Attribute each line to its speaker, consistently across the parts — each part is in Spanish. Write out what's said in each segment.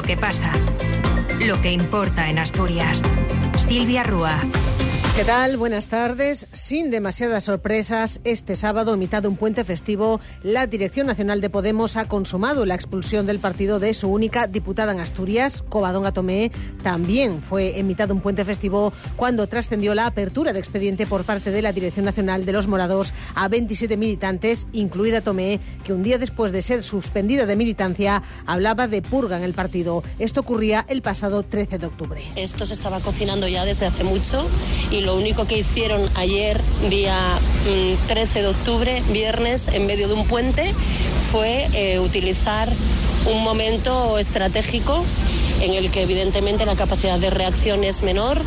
Speaker 1: Lo que pasa. Lo que importa en Asturias. Silvia Rúa.
Speaker 2: ¿Qué tal? Buenas tardes. Sin demasiadas sorpresas, este sábado, mitad de un puente festivo, la Dirección Nacional de Podemos ha consumado la expulsión del partido de su única diputada en Asturias, Covadonga Tomé. También fue en mitad de un puente festivo cuando trascendió la apertura de expediente por parte de la Dirección Nacional de los Morados a 27 militantes, incluida Tomé, que un día después de ser suspendida de militancia hablaba de purga en el partido. Esto ocurría el pasado 13 de octubre.
Speaker 3: Esto se estaba cocinando ya desde hace mucho y lo único que hicieron ayer, día 13 mm, de octubre, viernes, en medio de un puente, fue eh, utilizar un momento estratégico en el que evidentemente la capacidad de reacción es menor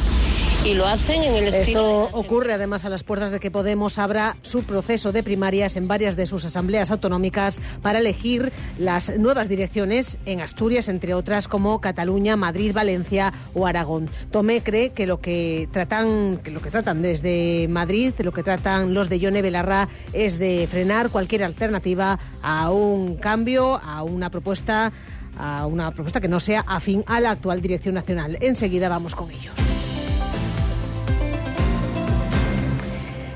Speaker 3: y lo hacen en el
Speaker 2: estilo. Esto ocurre además a las puertas de que Podemos abra su proceso de primarias en varias de sus asambleas autonómicas para elegir las nuevas direcciones en Asturias, entre otras como Cataluña, Madrid, Valencia o Aragón. Tomé cree que lo que tratan, que lo que tratan desde Madrid, lo que tratan los de Yone Belarra es de frenar cualquier alternativa a un cambio, a una propuesta a una propuesta que no sea afín a la actual dirección nacional. Enseguida vamos con ellos.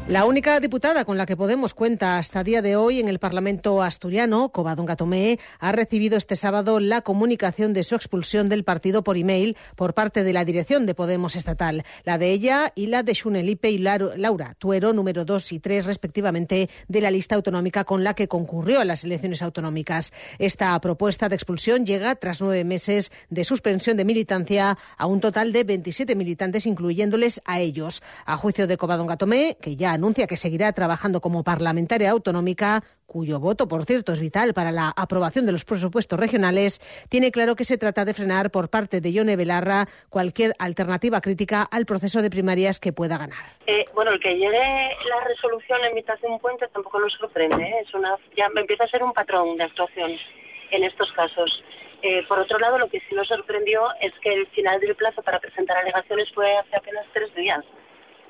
Speaker 2: La única diputada con la que Podemos cuenta hasta día de hoy en el Parlamento asturiano, Covadonga Tomé, ha recibido este sábado la comunicación de su expulsión del partido por email por parte de la dirección de Podemos estatal, la de ella y la de Xunelipe y Laura Tuero, número 2 y 3 respectivamente, de la lista autonómica con la que concurrió a las elecciones autonómicas. Esta propuesta de expulsión llega tras nueve meses de suspensión de militancia a un total de 27 militantes, incluyéndoles a ellos. A juicio de Covadonga Tomé, que ya anuncia que seguirá trabajando como parlamentaria autonómica, cuyo voto, por cierto, es vital para la aprobación de los presupuestos regionales, tiene claro que se trata de frenar por parte de Yone Belarra cualquier alternativa crítica al proceso de primarias que pueda ganar.
Speaker 3: Eh, bueno, el que llegue la resolución en mitad de un puente tampoco nos sorprende. ¿eh? Es una, ya empieza a ser un patrón de actuación en estos casos. Eh, por otro lado, lo que sí nos sorprendió es que el final del plazo para presentar alegaciones fue hace apenas tres días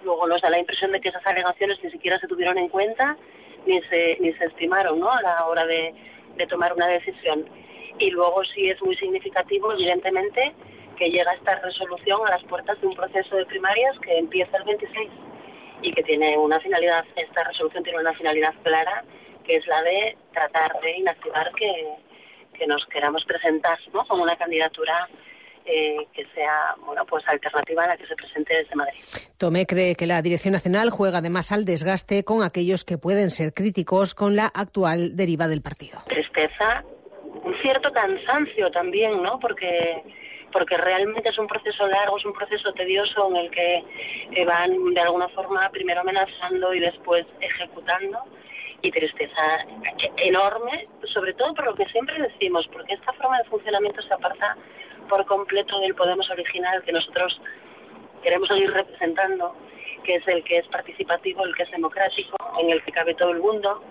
Speaker 3: luego nos da la impresión de que esas alegaciones ni siquiera se tuvieron en cuenta ni se, ni se estimaron ¿no? a la hora de, tomar una decisión. Y luego sí es muy significativo, evidentemente, que llega esta resolución a las puertas de un proceso de primarias que empieza el 26 y que tiene una finalidad, esta resolución tiene una finalidad clara, que es la de tratar de inactivar que, que nos queramos presentar ¿no? como una candidatura eh, que sea bueno pues alternativa a la que se presente desde Madrid.
Speaker 2: Tomé cree que la Dirección Nacional juega además al desgaste con aquellos que pueden ser críticos con la actual deriva del partido.
Speaker 3: Tristeza, un cierto cansancio también, ¿no? Porque porque realmente es un proceso largo, es un proceso tedioso en el que eh, van de alguna forma primero amenazando y después ejecutando y tristeza enorme, sobre todo por lo que siempre decimos, porque esta forma de funcionamiento se aparta por completo del Podemos original que nosotros queremos seguir representando, que es el que es participativo, el que es democrático, en el que cabe todo el mundo,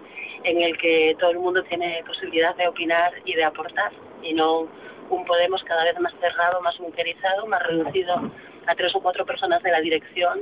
Speaker 3: en el que todo el mundo tiene posibilidad de opinar y de aportar, y no un Podemos cada vez más cerrado, más bunkerizado, más reducido a tres o cuatro personas de la dirección,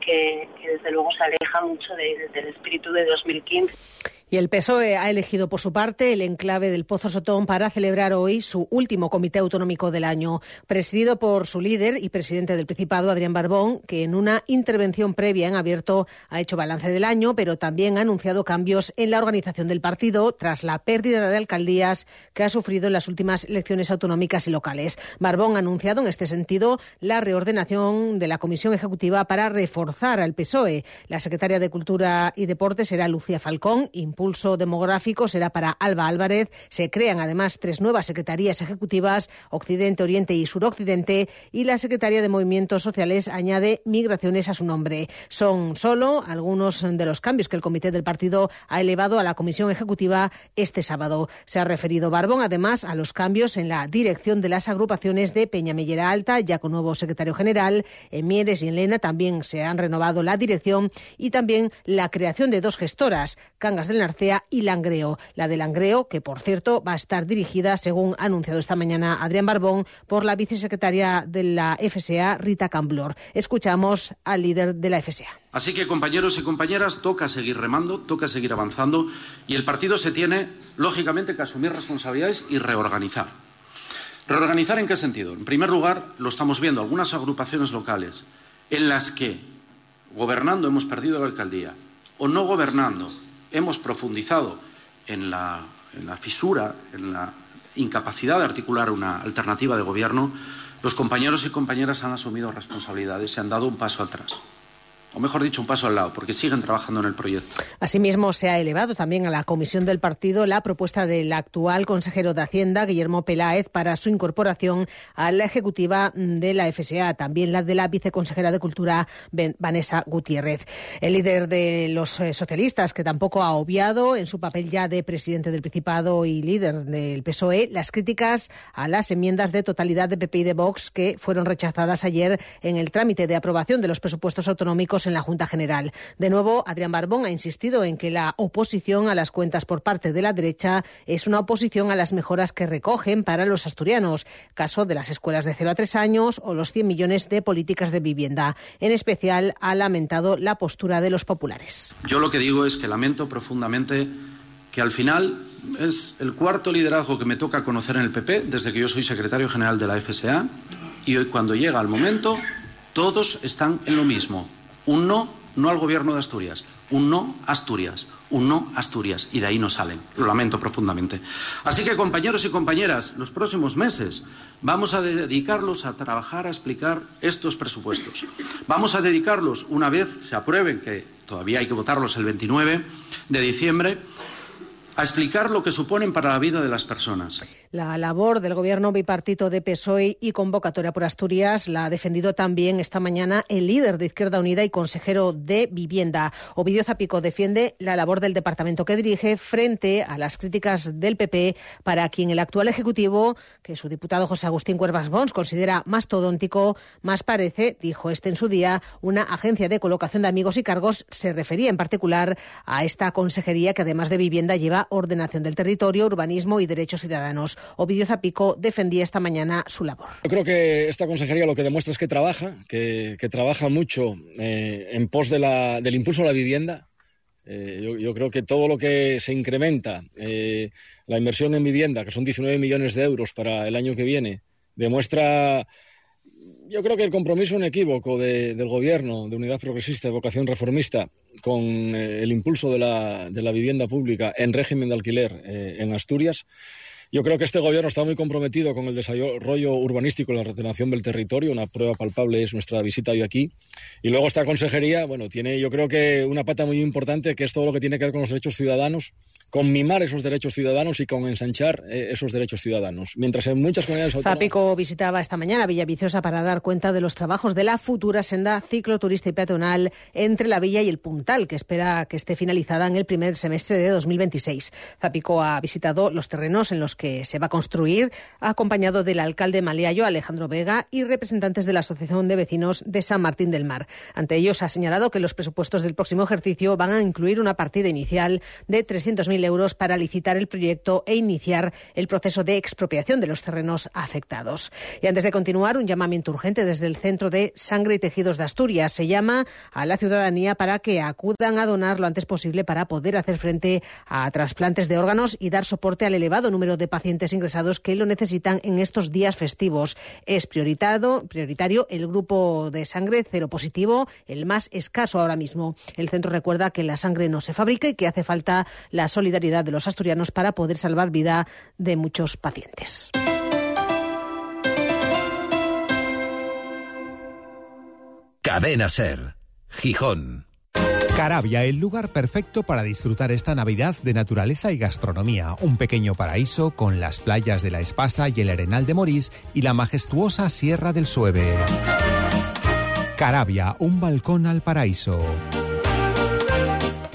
Speaker 3: que, desde luego se aleja mucho del espíritu de 2015.
Speaker 2: Y el PSOE ha elegido por su parte el enclave del Pozo Sotón para celebrar hoy su último comité autonómico del año, presidido por su líder y presidente del Principado, Adrián Barbón, que en una intervención previa en abierto ha hecho balance del año, pero también ha anunciado cambios en la organización del partido tras la pérdida de alcaldías que ha sufrido en las últimas elecciones autonómicas y locales. Barbón ha anunciado en este sentido la reordenación de la Comisión Ejecutiva para reforzar al PSOE. La secretaria de Cultura y Deportes será Lucía Falcón, impulso demográfico será para Alba Álvarez. Se crean además tres nuevas secretarías ejecutivas, Occidente, Oriente y Suroccidente, y la Secretaría de Movimientos Sociales añade migraciones a su nombre. Son solo algunos de los cambios que el comité del partido ha elevado a la comisión ejecutiva este sábado. Se ha referido Barbón además a los cambios en la dirección de las agrupaciones de Peñamellera Alta, ya con nuevo secretario general. En Mieres y en Lena también se han renovado la dirección y también la creación de dos gestoras, Cangas del Y Langreo. La de Langreo, que por cierto va a estar dirigida, según ha anunciado esta mañana Adrián Barbón, por la vicesecretaria de la FSA, Rita Camblor. Escuchamos al líder de la FSA.
Speaker 4: Así que, compañeros y compañeras, toca seguir remando, toca seguir avanzando y el partido se tiene, lógicamente, que asumir responsabilidades y reorganizar. ¿Reorganizar en qué sentido? En primer lugar, lo estamos viendo, algunas agrupaciones locales en las que, gobernando, hemos perdido la alcaldía, o no gobernando, hemos profundizado en la, fisura, en la incapacidad de articular una alternativa de gobierno, los compañeros y compañeras han asumido responsabilidades y han dado un paso atrás o mejor dicho, un paso al lado, porque siguen trabajando en el proyecto.
Speaker 2: Asimismo, se ha elevado también a la comisión del partido la propuesta del actual consejero de Hacienda, Guillermo Peláez, para su incorporación a la ejecutiva de la FSA, también la de la viceconsejera de Cultura, Vanessa Gutiérrez. El líder de los eh, socialistas, que tampoco ha obviado en su papel ya de presidente del Principado y líder del PSOE, las críticas a las enmiendas de totalidad de PP y de Vox que fueron rechazadas ayer en el trámite de aprobación de los presupuestos autonómicos en la Junta General. De nuevo, Adrián Barbón ha insistido en que la oposición a las cuentas por parte de la derecha es una oposición a las mejoras que recogen para los asturianos, caso de las escuelas de 0 a 3 años o los 100 millones de políticas de vivienda. En especial, ha lamentado la postura de los populares.
Speaker 4: Yo lo que digo es que lamento profundamente que al final es el cuarto liderazgo que me toca conocer en el PP desde que yo soy secretario general de la FSA y hoy cuando llega el momento todos están en lo mismo. Un no, no al gobierno de Asturias. Un no, Asturias. Un no, Asturias. Y de ahí no salen. Lo lamento profundamente. Así que, compañeros y compañeras, los próximos meses vamos a dedicarlos a trabajar, a explicar estos presupuestos. Vamos a dedicarlos, una vez se aprueben, que todavía hay que votarlos el 29 de diciembre, a explicar lo que suponen para la vida de las personas.
Speaker 2: La labor del gobierno bipartito de PSOE y convocatoria por Asturias la ha defendido también esta mañana el líder de Izquierda Unida y consejero de Vivienda. Ovidio Zapico defiende la labor del departamento que dirige frente a las críticas del PP para quien el actual ejecutivo, que su diputado José Agustín Cuervas Bons considera más todóntico, más parece, dijo este en su día, una agencia de colocación de amigos y cargos. Se refería en particular a esta consejería que además de vivienda lleva ordenación del territorio, urbanismo y derechos ciudadanos. Ovidio Zapico defendía esta mañana su labor.
Speaker 5: Yo creo que esta consejería lo que demuestra es que trabaja, que, trabaja mucho eh, en pos de la, del impulso a la vivienda. Eh, yo, creo que todo lo que se incrementa, eh, la inversión en vivienda, que son 19 millones de euros para el año que viene, demuestra yo creo que el compromiso inequívoco del gobierno de unidad progresista de vocación reformista con el impulso de la, de la, vivienda pública en régimen de alquiler en Asturias yo creo que este gobierno está muy comprometido con el desarrollo urbanístico y la retención del territorio. Una prueba palpable es nuestra visita hoy aquí. Y luego esta consejería, bueno, tiene yo creo que una pata muy importante que es todo lo que tiene que ver con los derechos ciudadanos con mimar esos derechos ciudadanos y con ensanchar eh, esos derechos ciudadanos. Mientras en muchas comunidades autónomas...
Speaker 2: Zapico visitaba esta mañana Villaviciosa para dar cuenta de los trabajos de la futura senda cicloturista y peatonal entre la Villa y el Puntal, que espera que esté finalizada en el primer semestre de 2026. Zapico ha visitado los terrenos en los que se va a construir, acompañado del alcalde Maliayo, Alejandro Vega, y representantes de la Asociación de Vecinos de San Martín del Mar. Ante ellos ha señalado que los presupuestos del próximo ejercicio van a incluir una partida inicial de 300.000 euros para licitar el proyecto e iniciar el proceso de expropiación de los terrenos afectados. Y antes de continuar, un llamamiento urgente desde el Centro de Sangre y Tejidos de Asturias. Se llama a la ciudadanía para que acudan a donar lo antes posible para poder hacer frente a trasplantes de órganos y dar soporte al elevado número de pacientes ingresados que lo necesitan en estos días festivos. Es prioritario el grupo de sangre cero positivo, el más escaso ahora mismo. El centro recuerda que la sangre no se fabrica y que hace falta la solidaridad de los asturianos para poder salvar vida de muchos pacientes.
Speaker 6: Cadena Ser, Gijón.
Speaker 7: Carabia, el lugar perfecto para disfrutar esta Navidad de naturaleza y gastronomía. Un pequeño paraíso con las playas de la Espasa y el Arenal de Morís y la majestuosa Sierra del Sueve. Carabia, un balcón al paraíso.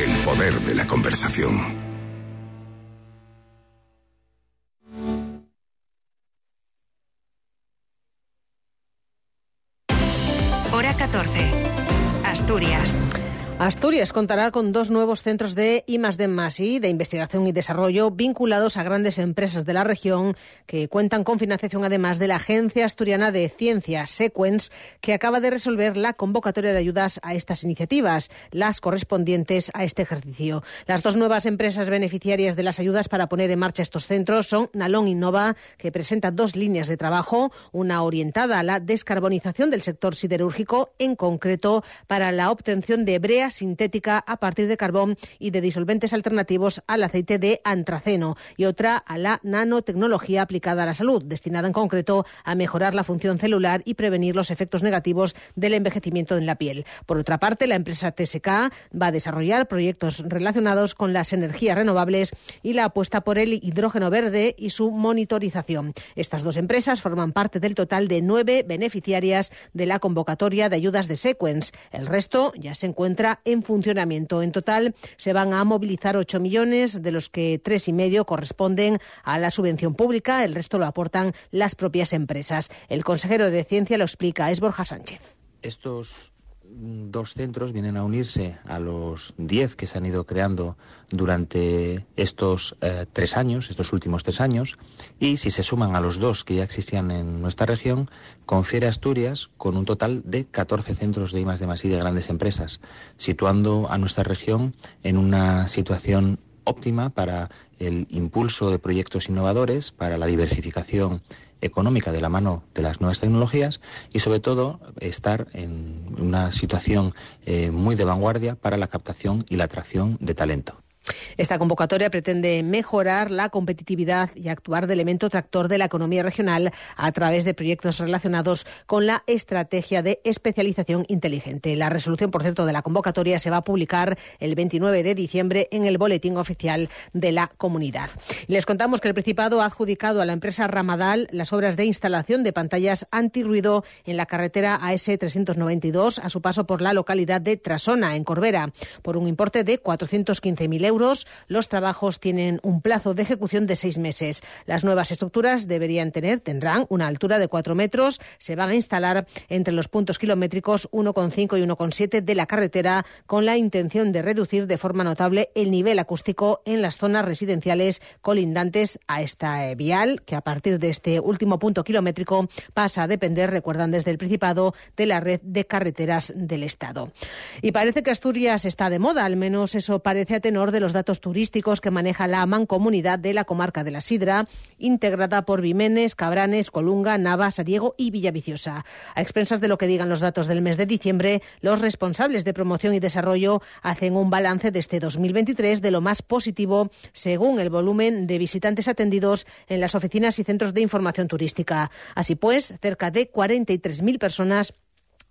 Speaker 8: El poder de la conversación.
Speaker 2: Asturias contará con dos nuevos centros de I de de investigación y desarrollo vinculados a grandes empresas de la región que cuentan con financiación además de la Agencia Asturiana de Ciencia, Sequence, que acaba de resolver la convocatoria de ayudas a estas iniciativas, las correspondientes a este ejercicio. Las dos nuevas empresas beneficiarias de las ayudas para poner en marcha estos centros son Nalón Innova, que presenta dos líneas de trabajo, una orientada a la descarbonización del sector siderúrgico, en concreto para la obtención de brea sintética a partir de carbón y de disolventes alternativos al aceite de antraceno y otra a la nanotecnología aplicada a la salud, destinada en concreto a mejorar la función celular y prevenir los efectos negativos del envejecimiento en la piel. Por otra parte, la empresa TSK va a desarrollar proyectos relacionados con las energías renovables y la apuesta por el hidrógeno verde y su monitorización. Estas dos empresas forman parte del total de nueve beneficiarias de la convocatoria de ayudas de Sequence. El resto ya se encuentra en funcionamiento. En total se van a movilizar 8 millones, de los que tres y medio corresponden a la subvención pública, el resto lo aportan las propias empresas. El consejero de Ciencia lo explica, es Borja Sánchez.
Speaker 9: Estos dos centros vienen a unirse a los diez que se han ido creando durante estos eh, tres años, estos últimos tres años, y si se suman a los dos que ya existían en nuestra región, confiere a Asturias con un total de 14 centros de I de y de grandes empresas, situando a nuestra región en una situación óptima para el impulso de proyectos innovadores, para la diversificación económica de la mano de las nuevas tecnologías y sobre todo estar en una situación eh, muy de vanguardia para la captación y la atracción de talento.
Speaker 2: Esta convocatoria pretende mejorar la competitividad y actuar de elemento tractor de la economía regional a través de proyectos relacionados con la estrategia de especialización inteligente. La resolución, por cierto, de la convocatoria se va a publicar el 29 de diciembre en el Boletín Oficial de la Comunidad. Les contamos que el Principado ha adjudicado a la empresa Ramadal las obras de instalación de pantallas antirruido en la carretera AS 392 a su paso por la localidad de Trasona, en Corbera, por un importe de 415.000 euros los trabajos tienen un plazo de ejecución de seis meses. Las nuevas estructuras deberían tener, tendrán una altura de cuatro metros. Se van a instalar entre los puntos kilométricos 1,5 y 1,7 de la carretera con la intención de reducir de forma notable el nivel acústico en las zonas residenciales colindantes a esta eh, vial, que a partir de este último punto kilométrico pasa a depender, recuerdan desde el Principado, de la red de carreteras del Estado. Y parece que Asturias está de moda, al menos eso parece a tenor de los datos turísticos que maneja la mancomunidad de la comarca de la Sidra, integrada por Vimenes, Cabranes, Colunga, Nava, Sariego y Villaviciosa. A expensas de lo que digan los datos del mes de diciembre, los responsables de promoción y desarrollo hacen un balance de este 2023 de lo más positivo según el volumen de visitantes atendidos en las oficinas y centros de información turística. Así pues, cerca de 43.000 personas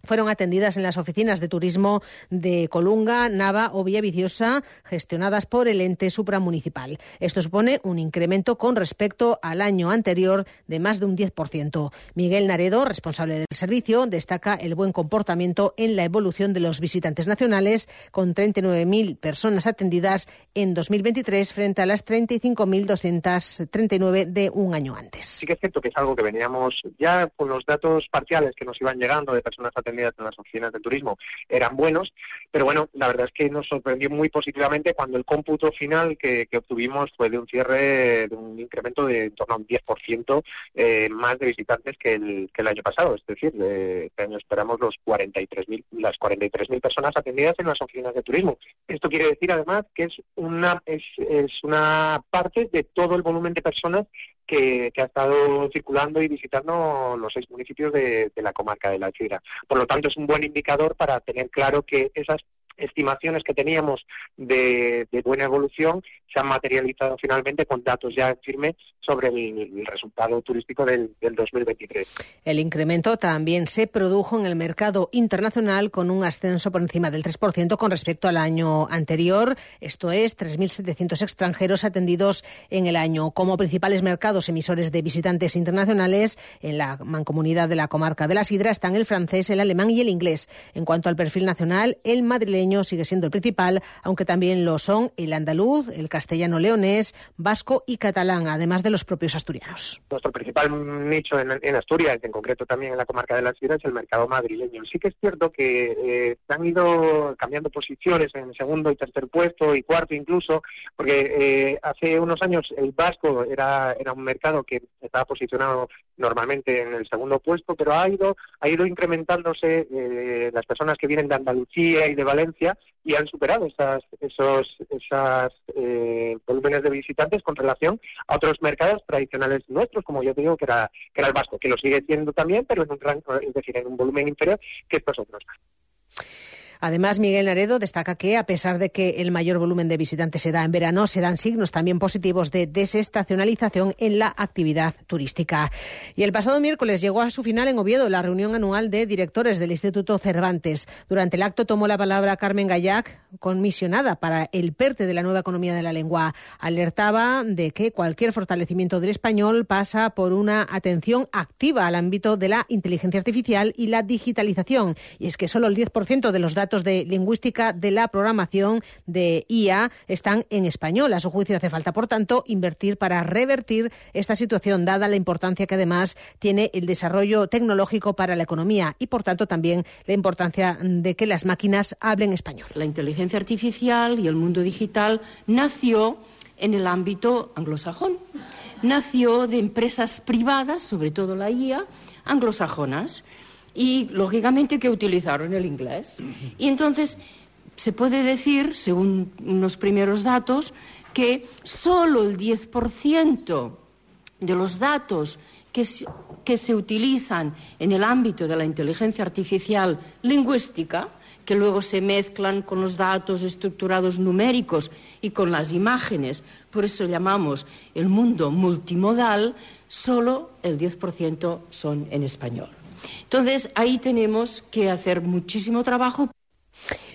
Speaker 2: fueron atendidas en las oficinas de turismo de Colunga, Nava o Villaviciosa, gestionadas por el ente supramunicipal. Esto supone un incremento con respecto al año anterior de más de un 10%. Miguel Naredo, responsable del servicio, destaca el buen comportamiento en la evolución de los visitantes nacionales, con 39.000 personas atendidas en 2023 frente a las 35.239 de un año antes.
Speaker 10: Sí que es cierto que es algo que veníamos ya con los datos parciales que nos iban llegando de personas atendidas en las oficinas de turismo eran buenos, pero bueno, la verdad es que nos sorprendió muy positivamente cuando el cómputo final que, obtuvimos fue de un cierre, de un incremento de en torno a un 10% eh, más de visitantes que el, que el año pasado, es decir, este año esperamos los 43.000 las 43.000 personas atendidas en las oficinas de turismo. Esto quiere decir además que es una es, es una parte de todo el volumen de personas que, ha estado circulando y visitando los seis municipios de, la comarca de la Chira. Por lo tanto, es un buen indicador para tener claro que esas estimaciones que teníamos de, buena evolución se han materializado finalmente con datos ya firmes sobre el, resultado turístico del, 2023.
Speaker 2: El incremento también se produjo en el mercado internacional con un ascenso por encima del 3% con respecto al año anterior, esto es 3.700 extranjeros atendidos en el año. Como principales mercados emisores de visitantes internacionales en la mancomunidad de la comarca de la Sidra están el francés, el alemán y el inglés. En cuanto al perfil nacional, el madrileño sigue siendo el principal, aunque también lo son el andaluz, el castellano leonés, vasco y catalán, además de los propios asturianos.
Speaker 10: Nuestro principal nicho en, Asturias, en concreto también en la comarca de la Sierra, es el mercado madrileño. Sí que es cierto que eh, han ido cambiando posiciones en segundo y tercer puesto y cuarto incluso, porque eh, hace unos años el vasco era, era un mercado que estaba posicionado normalmente en el segundo puesto, pero ha ido, ha ido incrementándose eh, las personas que vienen de Andalucía y de Y han superado esas, esos esas, eh, volúmenes de visitantes con relación a otros mercados tradicionales nuestros, como yo te digo, que era, que era el vasco, que lo sigue siendo también, pero en un, es decir, en un volumen inferior que estos otros.
Speaker 2: Además, Miguel Naredo destaca que, a pesar de que el mayor volumen de visitantes se da en verano, se dan signos también positivos de desestacionalización en la actividad turística. Y el pasado miércoles llegó a su final en Oviedo la reunión anual de directores del Instituto Cervantes. Durante el acto tomó la palabra Carmen Gallac, comisionada para el PERTE de la nueva economía de la lengua. Alertaba de que cualquier fortalecimiento del español pasa por una atención activa al ámbito de la inteligencia artificial y la digitalización. Y es que solo el 10% de los datos de lingüística de la programación de IA están en español. A su juicio hace falta, por tanto, invertir para revertir esta situación, dada la importancia que además tiene el desarrollo tecnológico para la economía y, por tanto, también la importancia de que las máquinas hablen español.
Speaker 11: La inteligencia artificial y el mundo digital nació en el ámbito anglosajón. Nació de empresas privadas, sobre todo la IA, anglosajonas y lógicamente que utilizaron el inglés. Y entonces se puede decir, según unos primeros datos, que solo el 10% de los datos que se, utilizan en el ámbito de la inteligencia artificial lingüística, que luego se mezclan con los datos estructurados numéricos y con las imágenes, por eso llamamos el mundo multimodal, solo el 10% son en español. Entonces, ahí tenemos que hacer muchísimo trabajo.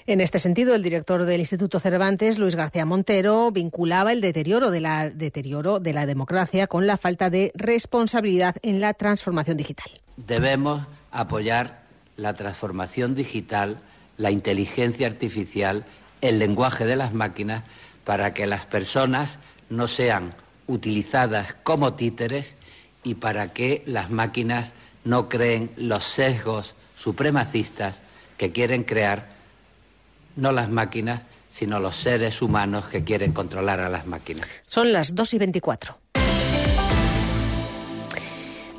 Speaker 2: En este sentido, el director del Instituto Cervantes, Luis García Montero, vinculaba el deterioro de la, deterioro de la democracia con la falta de responsabilidad en la transformación digital.
Speaker 12: Debemos apoyar la transformación digital, la inteligencia artificial, el lenguaje de las máquinas, para que las personas no sean utilizadas como títeres y para que las máquinas no creen los sesgos supremacistas que quieren crear no las máquinas, sino los seres humanos que quieren controlar a las máquinas.
Speaker 2: Son las 2 y 24.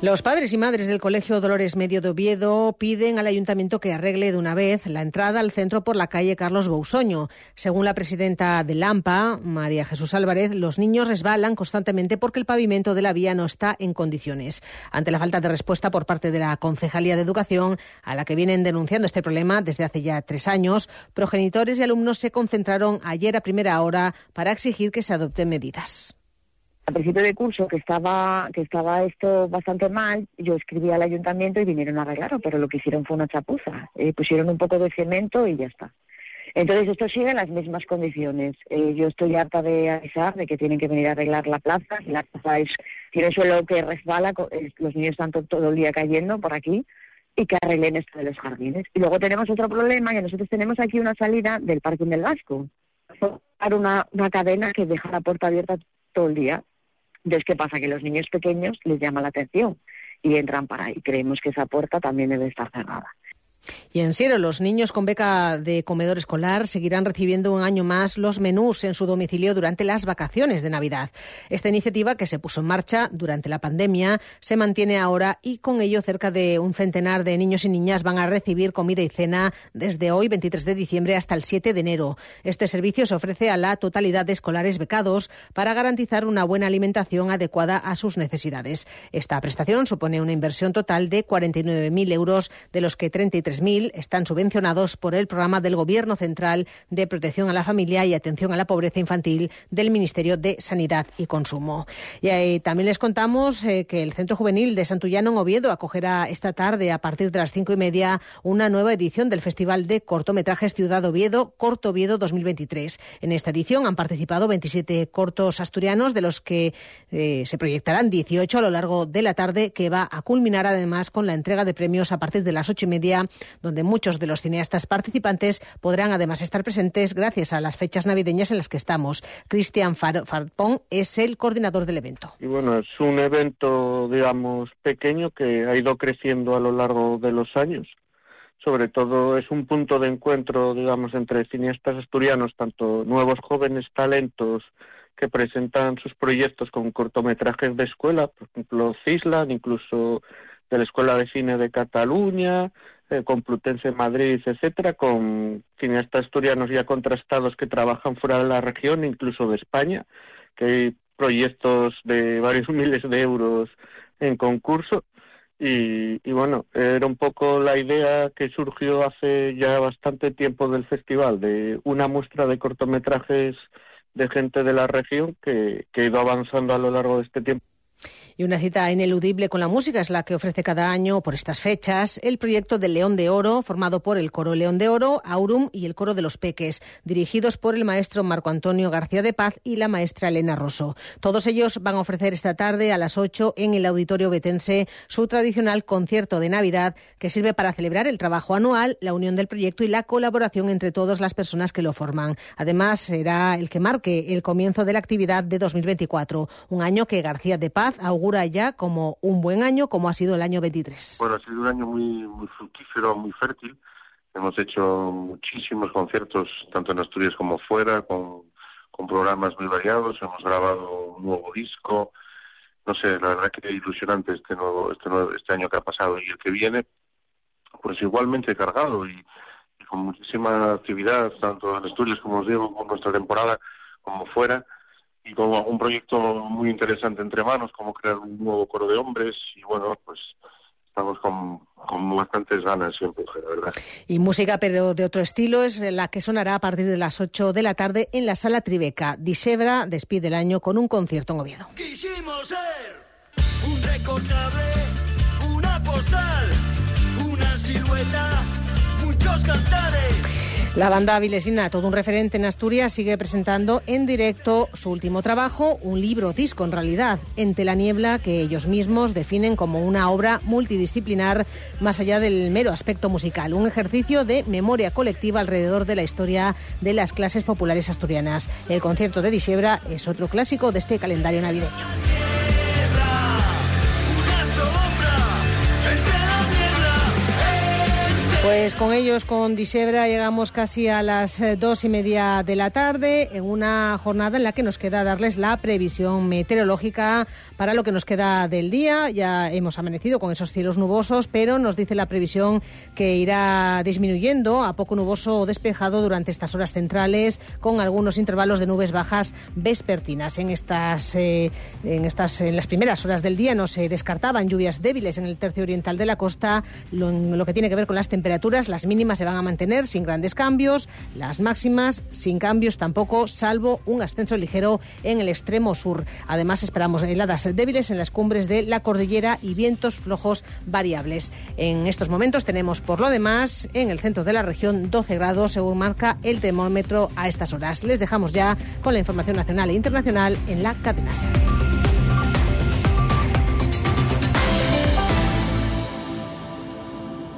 Speaker 2: Los padres y madres del Colegio Dolores Medio de Oviedo piden al ayuntamiento que arregle de una vez la entrada al centro por la calle Carlos Bousoño. Según la presidenta de Lampa, María Jesús Álvarez, los niños resbalan constantemente porque el pavimento de la vía no está en condiciones. Ante la falta de respuesta por parte de la Concejalía de Educación, a la que vienen denunciando este problema desde hace ya tres años, progenitores y alumnos se concentraron ayer a primera hora para exigir que se adopten medidas
Speaker 13: a principio de curso que estaba que estaba esto bastante mal, yo escribí al ayuntamiento y vinieron a arreglarlo, pero lo que hicieron fue una chapuza. Eh, pusieron un poco de cemento y ya está. Entonces esto sigue en las mismas condiciones. Eh, yo estoy harta de avisar de que tienen que venir a arreglar la plaza. La plaza es, tiene suelo que resbala, eh, los niños están todo el día cayendo por aquí y que arreglen esto de los jardines. Y luego tenemos otro problema, que nosotros tenemos aquí una salida del Parque del Vasco. Una, una cadena que deja la puerta abierta todo el día entonces, ¿qué pasa? Que los niños pequeños les llama la atención y entran para ahí. Creemos que esa puerta también debe estar cerrada.
Speaker 2: Y en Siero, los niños con beca de comedor escolar seguirán recibiendo un año más los menús en su domicilio durante las vacaciones de Navidad. Esta iniciativa, que se puso en marcha durante la pandemia, se mantiene ahora y con ello cerca de un centenar de niños y niñas van a recibir comida y cena desde hoy, 23 de diciembre, hasta el 7 de enero. Este servicio se ofrece a la totalidad de escolares becados para garantizar una buena alimentación adecuada a sus necesidades. Esta prestación supone una inversión total de 49.000 euros, de los que 33 3.000 están subvencionados por el programa del Gobierno Central de Protección a la Familia y Atención a la Pobreza Infantil del Ministerio de Sanidad y Consumo. Y ahí también les contamos eh, que el Centro Juvenil de Santullano en Oviedo acogerá esta tarde a partir de las cinco y media una nueva edición del Festival de Cortometrajes Ciudad Oviedo, Corto Oviedo 2023. En esta edición han participado 27 cortos asturianos, de los que eh, se proyectarán 18 a lo largo de la tarde, que va a culminar además con la entrega de premios a partir de las ocho y media donde muchos de los cineastas participantes podrán además estar presentes gracias a las fechas navideñas en las que estamos. Cristian Farpón es el coordinador del evento.
Speaker 14: Y bueno, es un evento, digamos, pequeño que ha ido creciendo a lo largo de los años. Sobre todo es un punto de encuentro, digamos, entre cineastas asturianos, tanto nuevos jóvenes talentos que presentan sus proyectos con cortometrajes de escuela, por ejemplo, Cislan, incluso de la Escuela de Cine de Cataluña, eh, Complutense Madrid, etcétera, con cineastas asturianos ya contrastados que trabajan fuera de la región, incluso de España, que hay proyectos de varios miles de euros en concurso. Y, bueno, era un poco la idea que surgió hace ya bastante tiempo del festival, de una muestra de cortometrajes de gente de la región que, que ha ido avanzando a lo largo de este tiempo.
Speaker 2: Y una cita ineludible con la música es la que ofrece cada año, por estas fechas, el proyecto del León de Oro, formado por el Coro León de Oro, Aurum y el Coro de los Peques, dirigidos por el maestro Marco Antonio García de Paz y la maestra Elena Rosso. Todos ellos van a ofrecer esta tarde a las 8 en el Auditorio Betense su tradicional concierto de Navidad, que sirve para celebrar el trabajo anual, la unión del proyecto y la colaboración entre todas las personas que lo forman. Además, será el que marque el comienzo de la actividad de 2024, un año que García de Paz augura ya como un buen año, como ha sido el año 23.
Speaker 15: Bueno, ha sido un año muy, muy fructífero, muy fértil. Hemos hecho muchísimos conciertos, tanto en Asturias como fuera, con, con programas muy variados. Hemos grabado un nuevo disco. No sé, la verdad que ilusionante este nuevo, este nuevo, este año que ha pasado y el que viene, pues igualmente cargado y, y con muchísima actividad, tanto en Asturias, como os digo, con nuestra temporada, como fuera y con un proyecto muy interesante entre manos, como crear un nuevo coro de hombres y bueno, pues estamos con, con bastantes ganas siempre, la verdad.
Speaker 2: Y música, pero de otro estilo, es la que sonará a partir de las 8 de la tarde en la Sala Tribeca. Disebra despide el año con un concierto en Oviedo.
Speaker 16: Quisimos ser un recortable, una postal, una silueta.
Speaker 2: La banda vilesina, todo un referente en Asturias, sigue presentando en directo su último trabajo, un libro disco en realidad, Entre la niebla, que ellos mismos definen como una obra multidisciplinar más allá del mero aspecto musical, un ejercicio de memoria colectiva alrededor de la historia de las clases populares asturianas. El concierto de Disiebra es otro clásico de este calendario navideño. Pues con ellos, con Disebra, llegamos casi a las eh, dos y media de la tarde en una jornada en la que nos queda darles la previsión meteorológica para lo que nos queda del día. Ya hemos amanecido con esos cielos nubosos, pero nos dice la previsión que irá disminuyendo a poco nuboso o despejado durante estas horas centrales, con algunos intervalos de nubes bajas vespertinas. En estas, eh, en estas, en las primeras horas del día no se descartaban lluvias débiles en el tercio oriental de la costa, lo, lo que tiene que ver con las temperaturas las mínimas se van a mantener sin grandes cambios, las máximas sin cambios tampoco, salvo un ascenso ligero en el extremo sur. Además, esperamos heladas débiles en las cumbres de la cordillera y vientos flojos variables. En estos momentos tenemos, por lo demás, en el centro de la región 12 grados, según marca el termómetro a estas horas. Les dejamos ya con la información nacional e internacional en la cadena.